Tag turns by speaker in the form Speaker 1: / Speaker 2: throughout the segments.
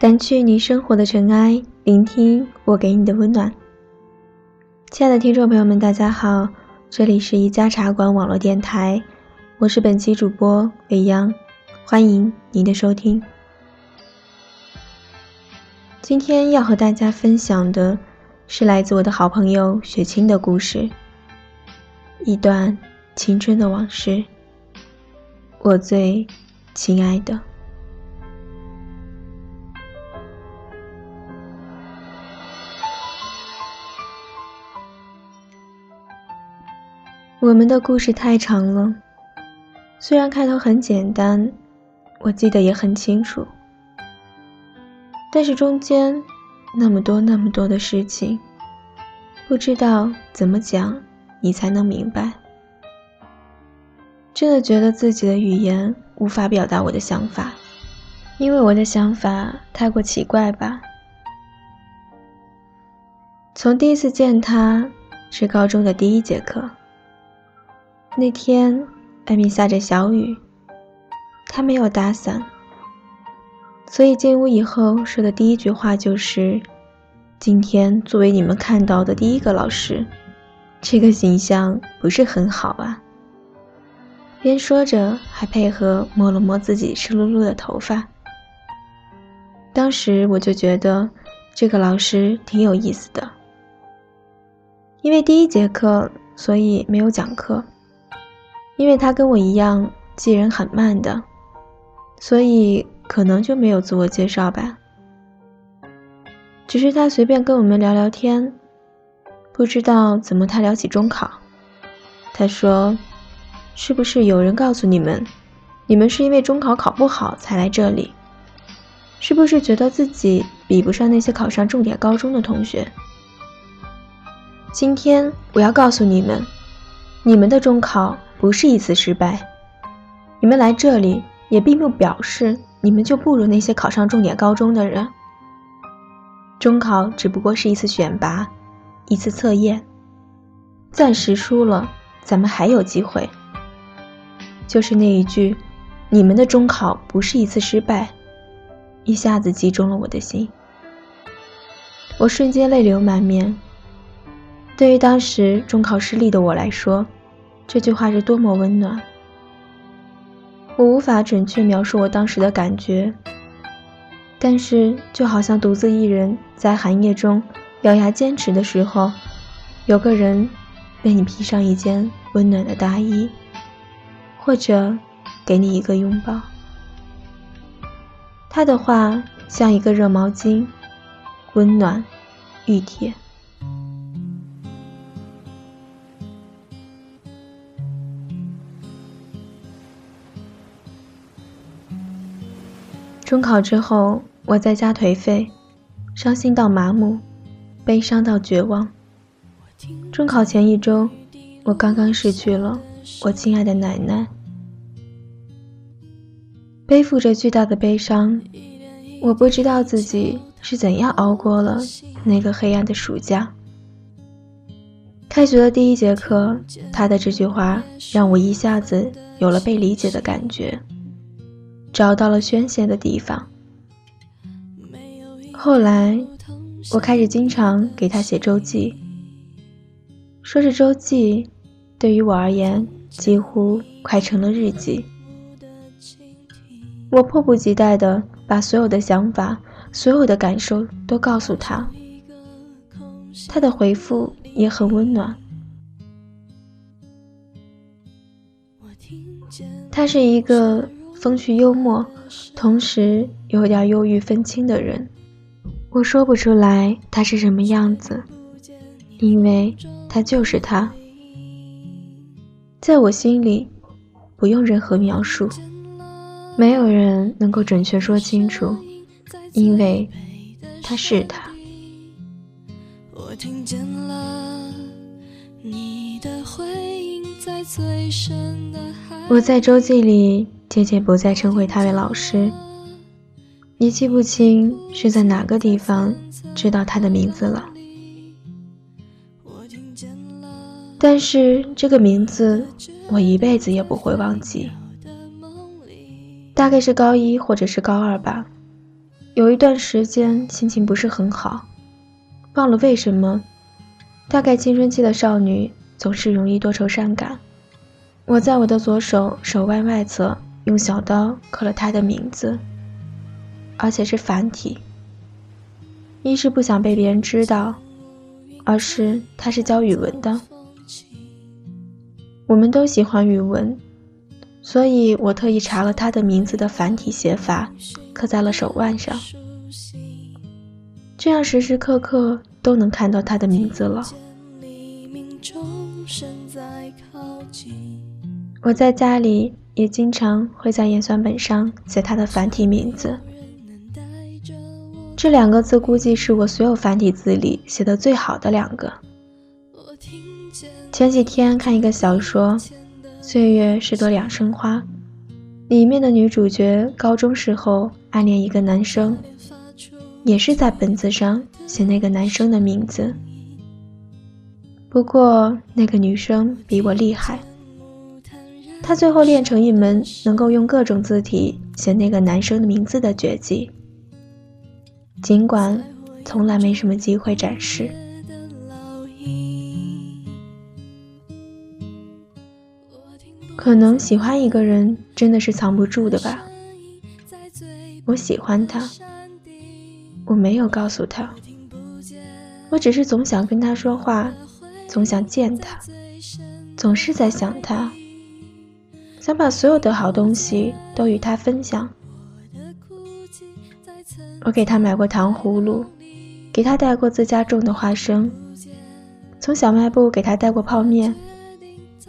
Speaker 1: 掸去你生活的尘埃，聆听我给你的温暖。亲爱的听众朋友们，大家好，这里是一家茶馆网络电台，我是本期主播未央，欢迎您的收听。今天要和大家分享的是来自我的好朋友雪清的故事，一段青春的往事，我最亲爱的。我们的故事太长了，虽然开头很简单，我记得也很清楚，但是中间那么多那么多的事情，不知道怎么讲你才能明白。真的觉得自己的语言无法表达我的想法，因为我的想法太过奇怪吧。从第一次见他是高中的第一节课。那天，外面下着小雨，他没有打伞，所以进屋以后说的第一句话就是：“今天作为你们看到的第一个老师，这个形象不是很好啊。”边说着，还配合摸了摸自己湿漉漉的头发。当时我就觉得这个老师挺有意思的，因为第一节课，所以没有讲课。因为他跟我一样记人很慢的，所以可能就没有自我介绍吧。只是他随便跟我们聊聊天，不知道怎么他聊起中考。他说：“是不是有人告诉你们，你们是因为中考考不好才来这里？是不是觉得自己比不上那些考上重点高中的同学？今天我要告诉你们，你们的中考。”不是一次失败，你们来这里也并不表示你们就不如那些考上重点高中的人。中考只不过是一次选拔，一次测验，暂时输了，咱们还有机会。就是那一句，你们的中考不是一次失败，一下子击中了我的心，我瞬间泪流满面。对于当时中考失利的我来说。这句话是多么温暖，我无法准确描述我当时的感觉，但是就好像独自一人在寒夜中咬牙坚持的时候，有个人为你披上一件温暖的大衣，或者给你一个拥抱。他的话像一个热毛巾，温暖，熨帖。中考之后，我在家颓废，伤心到麻木，悲伤到绝望。中考前一周，我刚刚失去了我亲爱的奶奶，背负着巨大的悲伤，我不知道自己是怎样熬过了那个黑暗的暑假。开学的第一节课，他的这句话让我一下子有了被理解的感觉。找到了宣泄的地方。后来，我开始经常给他写周记。说是周记，对于我而言，几乎快成了日记。我迫不及待地把所有的想法、所有的感受都告诉他。他的回复也很温暖。他是一个。风趣幽默，同时有点忧郁分清的人，我说不出来他是什么样子，因为他就是他，在我心里不用任何描述，没有人能够准确说清楚，因为他是他。我在周记里。渐渐不再称呼他为老师，也记不清是在哪个地方知道他的名字了。但是这个名字我一辈子也不会忘记。大概是高一或者是高二吧，有一段时间心情不是很好，忘了为什么。大概青春期的少女总是容易多愁善感。我在我的左手手腕外侧用小刀刻了他的名字，而且是繁体。一是不想被别人知道，二是他是教语文的。我们都喜欢语文，所以我特意查了他的名字的繁体写法，刻在了手腕上，这样时时刻刻都能看到他的名字了。我在家里也经常会在演算本上写他的繁体名字，这两个字估计是我所有繁体字里写的最好的两个。前几天看一个小说《岁月是朵两生花》，里面的女主角高中时候暗恋一个男生，也是在本子上写那个男生的名字。不过那个女生比我厉害。他最后练成一门能够用各种字体写那个男生的名字的绝技，尽管从来没什么机会展示。可能喜欢一个人真的是藏不住的吧。我喜欢他，我没有告诉他，我只是总想跟他说话，总想见他，总是在想他。想把所有的好东西都与他分享。我给他买过糖葫芦，给他带过自家种的花生，从小卖部给他带过泡面，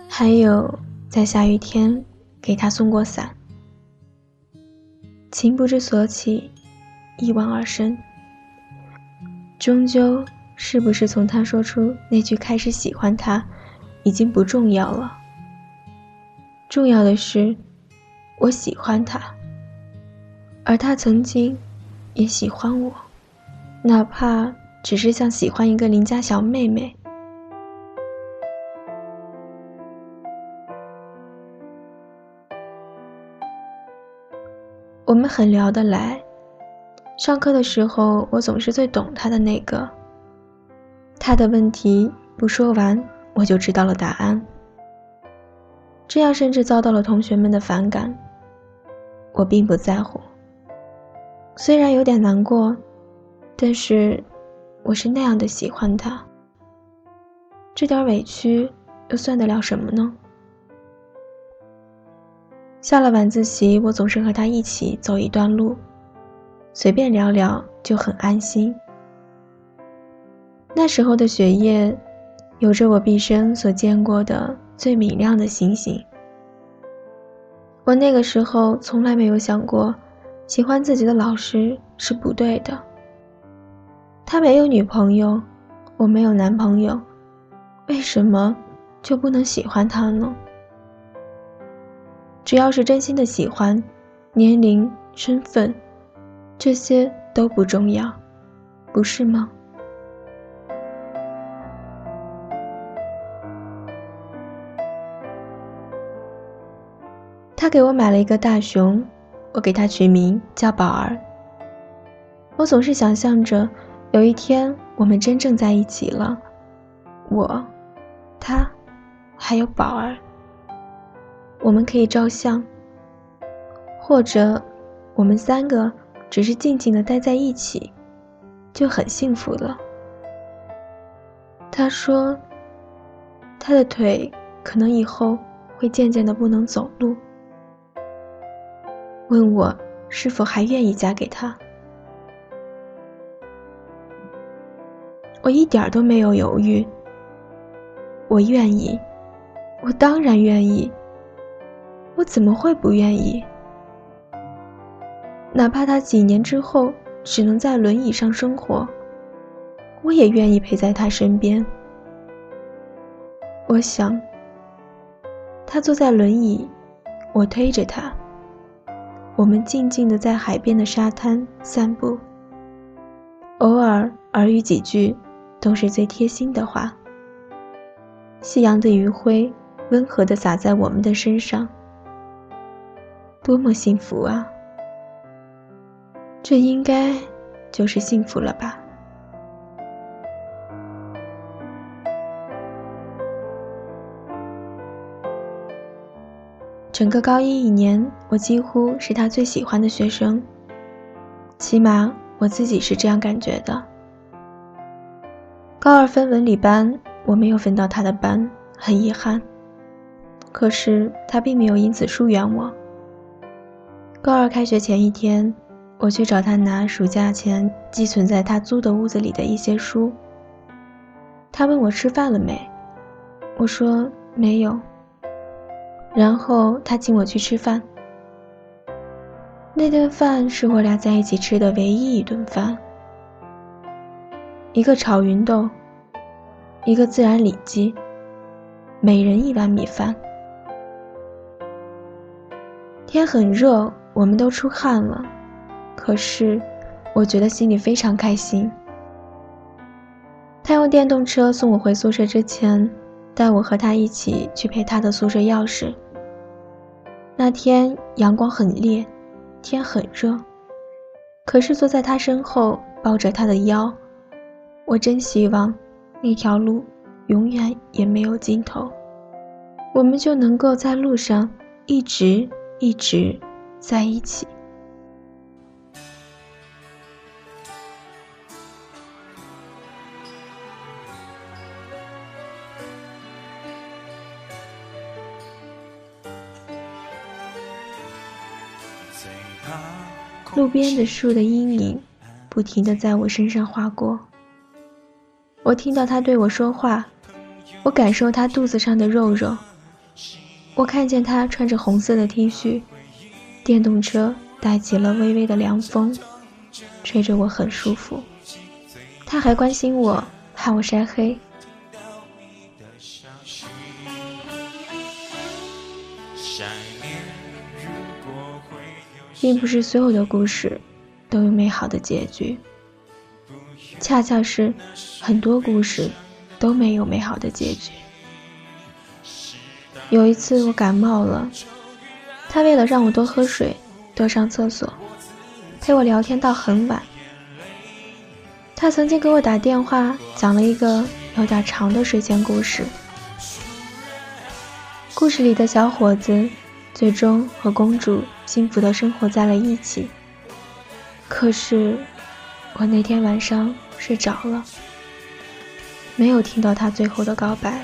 Speaker 1: 还有在下雨天给他送过伞。情不知所起，一往而深。终究，是不是从他说出那句开始喜欢他，已经不重要了。重要的是，我喜欢他，而他曾经也喜欢我，哪怕只是像喜欢一个邻家小妹妹。我们很聊得来，上课的时候我总是最懂他的那个。他的问题不说完，我就知道了答案。这样甚至遭到了同学们的反感，我并不在乎。虽然有点难过，但是我是那样的喜欢他。这点委屈又算得了什么呢？下了晚自习，我总是和他一起走一段路，随便聊聊就很安心。那时候的雪夜，有着我毕生所见过的。最明亮的星星。我那个时候从来没有想过，喜欢自己的老师是不对的。他没有女朋友，我没有男朋友，为什么就不能喜欢他呢？只要是真心的喜欢，年龄、身份，这些都不重要，不是吗？他给我买了一个大熊，我给他取名叫宝儿。我总是想象着有一天我们真正在一起了，我、他，还有宝儿，我们可以照相，或者我们三个只是静静的待在一起，就很幸福了。他说，他的腿可能以后会渐渐的不能走路。问我是否还愿意嫁给他？我一点都没有犹豫。我愿意，我当然愿意。我怎么会不愿意？哪怕他几年之后只能在轮椅上生活，我也愿意陪在他身边。我想，他坐在轮椅，我推着他。我们静静地在海边的沙滩散步，偶尔耳语几句，都是最贴心的话。夕阳的余晖温和地洒在我们的身上，多么幸福啊！这应该就是幸福了吧。整个高一一年，我几乎是他最喜欢的学生，起码我自己是这样感觉的。高二分文理班，我没有分到他的班，很遗憾。可是他并没有因此疏远我。高二开学前一天，我去找他拿暑假前寄存在他租的屋子里的一些书。他问我吃饭了没，我说没有。然后他请我去吃饭。那顿饭是我俩在一起吃的唯一一顿饭。一个炒芸豆，一个孜然里脊，每人一碗米饭。天很热，我们都出汗了，可是我觉得心里非常开心。他用电动车送我回宿舍之前，带我和他一起去陪他的宿舍钥匙。那天阳光很烈，天很热，可是坐在他身后抱着他的腰，我真希望那条路永远也没有尽头，我们就能够在路上一直。一直在一起。边的树的阴影，不停的在我身上划过。我听到他对我说话，我感受他肚子上的肉肉。我看见他穿着红色的 T 恤，电动车带起了微微的凉风，吹着我很舒服。他还关心我，怕我晒黑。并不是所有的故事都有美好的结局，恰恰是很多故事都没有美好的结局。有一次我感冒了，他为了让我多喝水、多上厕所，陪我聊天到很晚。他曾经给我打电话，讲了一个有点长的睡前故事。故事里的小伙子最终和公主幸福的生活在了一起。可是我那天晚上睡着了，没有听到他最后的告白。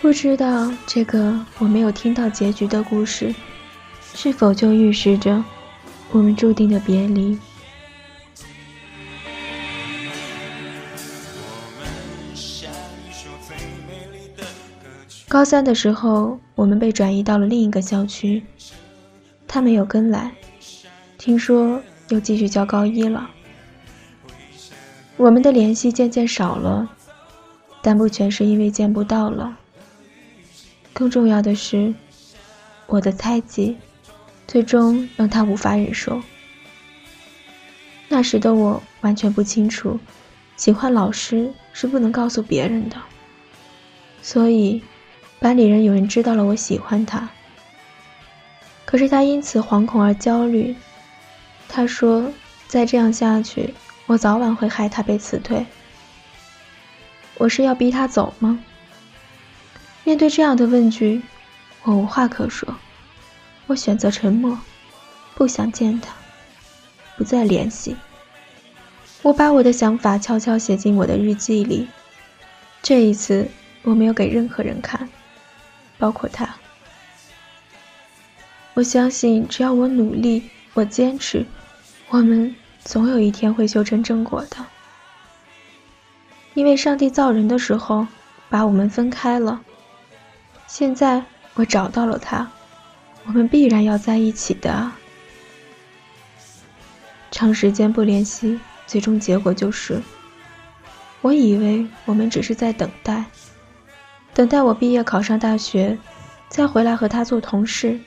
Speaker 1: 不知道这个我没有听到结局的故事，是否就预示着我们注定的别离？高三的时候，我们被转移到了另一个校区，他没有跟来，听说又继续教高一了。我们的联系渐渐少了，但不全是因为见不到了。更重要的是，我的猜忌，最终让他无法忍受。那时的我完全不清楚，喜欢老师是不能告诉别人的。所以，班里人有人知道了我喜欢他。可是他因此惶恐而焦虑。他说：“再这样下去，我早晚会害他被辞退。”我是要逼他走吗？面对这样的问句，我无话可说。我选择沉默，不想见他，不再联系。我把我的想法悄悄写进我的日记里。这一次，我没有给任何人看，包括他。我相信，只要我努力，我坚持，我们总有一天会修成正果的。因为上帝造人的时候，把我们分开了。现在我找到了他，我们必然要在一起的。长时间不联系，最终结果就是，我以为我们只是在等待，等待我毕业考上大学，再回来和他做同事，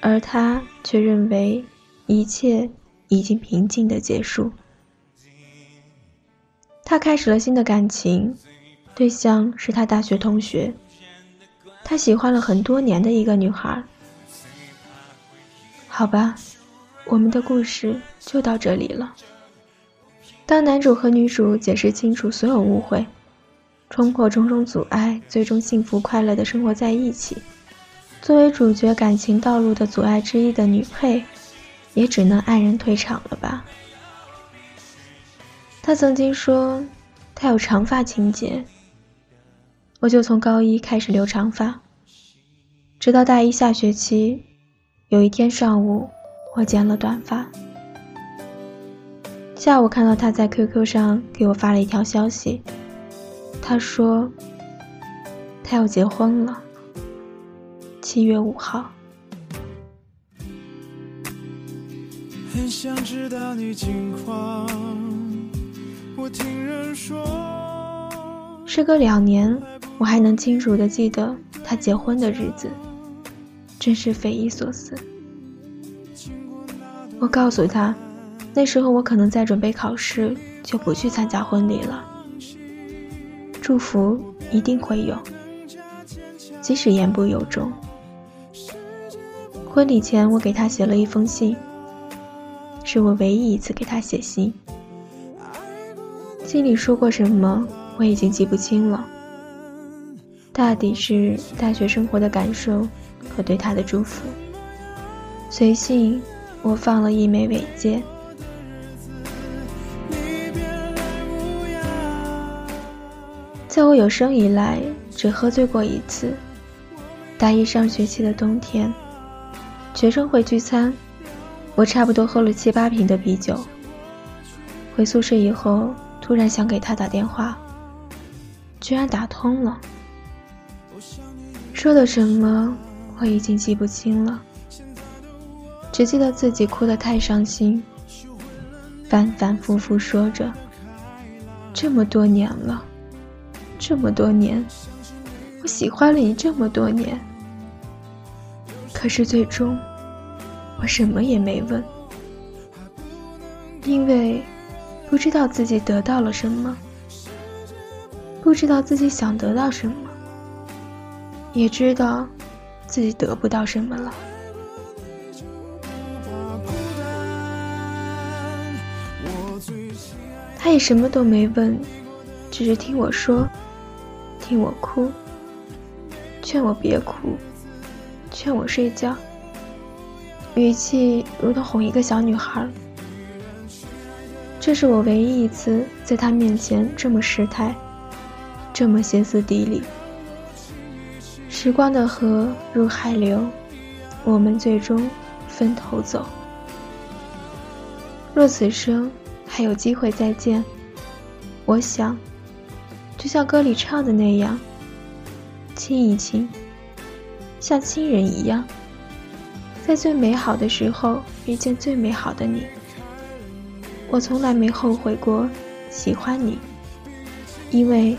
Speaker 1: 而他却认为一切已经平静的结束。他开始了新的感情，对象是他大学同学。他喜欢了很多年的一个女孩。好吧，我们的故事就到这里了。当男主和女主解释清楚所有误会，冲破种种阻碍，最终幸福快乐的生活在一起，作为主角感情道路的阻碍之一的女配，也只能黯然退场了吧。他曾经说，他有长发情节，我就从高一开始留长发，直到大一下学期，有一天上午，我剪了短发。下午看到他在 QQ 上给我发了一条消息，他说他要结婚了，七月五号。很想知道你近况，我听人说。时隔两年，我还能清楚的记得他结婚的日子，真是匪夷所思。我告诉他。那时候我可能在准备考试，就不去参加婚礼了。祝福一定会有，即使言不由衷。婚礼前，我给他写了一封信，是我唯一一次给他写信。信里说过什么，我已经记不清了。大抵是大学生活的感受和对他的祝福。随信，我放了一枚尾戒。在我有生以来只喝醉过一次，大一上学期的冬天，学生会聚餐，我差不多喝了七八瓶的啤酒。回宿舍以后，突然想给他打电话，居然打通了。说的什么我已经记不清了，只记得自己哭得太伤心，反反复复说着：“这么多年了。”这么多年，我喜欢了你这么多年，可是最终，我什么也没问，因为不知道自己得到了什么，不知道自己想得到什么，也知道自己得不到什么了。他也什么都没问，只是听我说。听我哭，劝我别哭，劝我睡觉，语气如同哄一个小女孩。这是我唯一一次在他面前这么失态，这么歇斯底里。时光的河入海流，我们最终分头走。若此生还有机会再见，我想。就像歌里唱的那样，亲一亲，像亲人一样，在最美好的时候遇见最美好的你。我从来没后悔过喜欢你，因为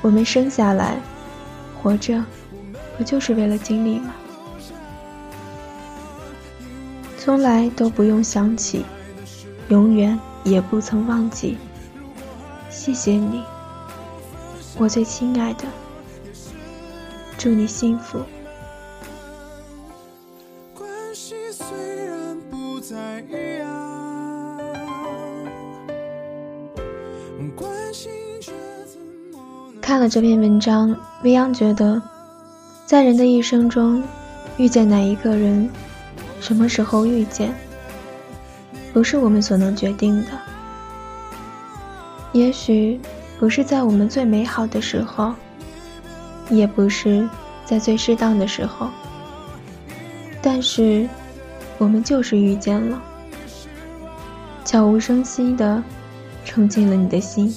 Speaker 1: 我们生下来，活着，不就是为了经历吗？从来都不用想起，永远也不曾忘记。谢谢你。我最亲爱的，祝你幸福。看了这篇文章，未央觉得，在人的一生中，遇见哪一个人，什么时候遇见，不是我们所能决定的。也许。不是在我们最美好的时候，也不是在最适当的时候，但是我们就是遇见了，悄无声息的冲进了你的心，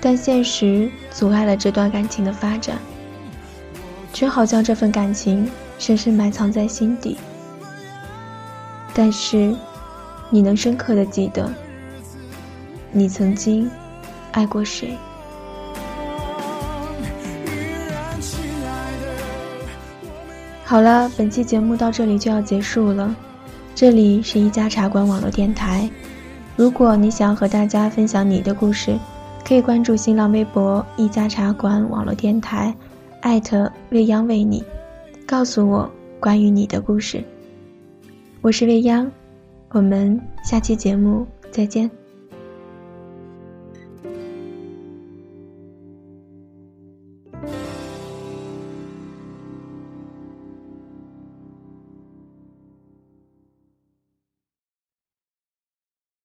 Speaker 1: 但现实阻碍了这段感情的发展，只好将这份感情深深埋藏在心底。但是，你能深刻的记得。你曾经爱过谁？好了，本期节目到这里就要结束了。这里是一家茶馆网络电台。如果你想和大家分享你的故事，可以关注新浪微博“一家茶馆网络电台”，艾特未央为你，告诉我关于你的故事。我是未央，我们下期节目再见。